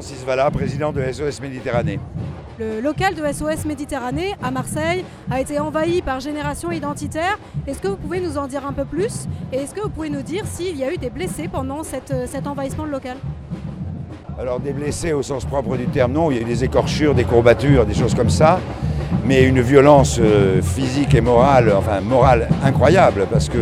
Francis Valla, président de SOS Méditerranée. Le local de SOS Méditerranée à Marseille a été envahi par Génération Identitaire. Est-ce que vous pouvez nous en dire un peu plus? Et est-ce que vous pouvez nous dire s'il y a eu des blessés pendant cet envahissement de local? Alors des blessés au sens propre du terme, non. Il y a eu des écorchures, des courbatures, des choses comme ça. Mais une violence euh, physique et morale, enfin morale incroyable, parce que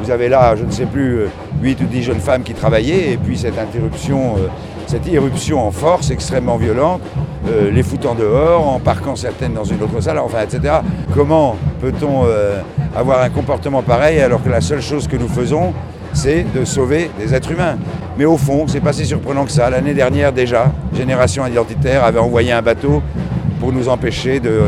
vous avez là, je ne sais plus, 8 ou 10 jeunes femmes qui travaillaient, et puis cette interruption, euh, cette irruption en force extrêmement violente, euh, les foutant dehors, en parquant certaines dans une autre salle, enfin, etc. Comment peut-on euh, avoir un comportement pareil alors que la seule chose que nous faisons, c'est de sauver des êtres humains? Mais au fond, c'est pas si surprenant que ça. L'année dernière déjà, Génération Identitaire avait envoyé un bateau pour nous empêcher de,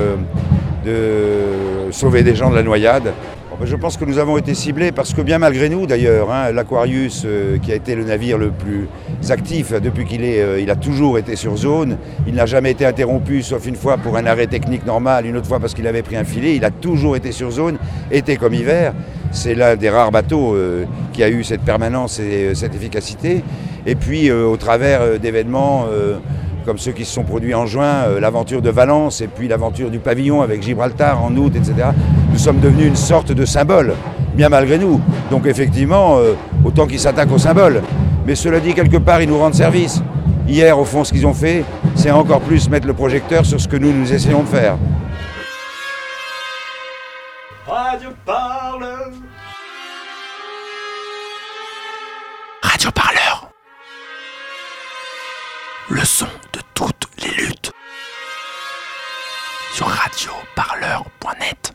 de sauver des gens de la noyade. Ben, je pense que nous avons été ciblés parce que bien malgré nous d'ailleurs, hein, l'Aquarius euh, qui a été le navire le plus actif depuis qu'il est, euh, il a toujours été sur zone, il n'a jamais été interrompu sauf une fois pour un arrêt technique normal, une autre fois parce qu'il avait pris un filet, il a toujours été sur zone, été comme hiver. C'est l'un des rares bateaux euh, qui a eu cette permanence et cette efficacité. Et puis au travers d'événements comme ceux qui se sont produits en juin, euh, l'aventure de Valence et puis l'aventure du pavillon avec Gibraltar en août, etc. Nous sommes devenus une sorte de symbole, bien malgré nous. Donc effectivement, euh, autant qu'ils s'attaquent au symbole. Mais cela dit, quelque part, ils nous rendent service. Hier, au fond, ce qu'ils ont fait, c'est encore plus mettre le projecteur sur ce que nous, nous essayons de faire. Radio Parleur Radio Parleur le son de toutes les luttes sur radioparleur.net.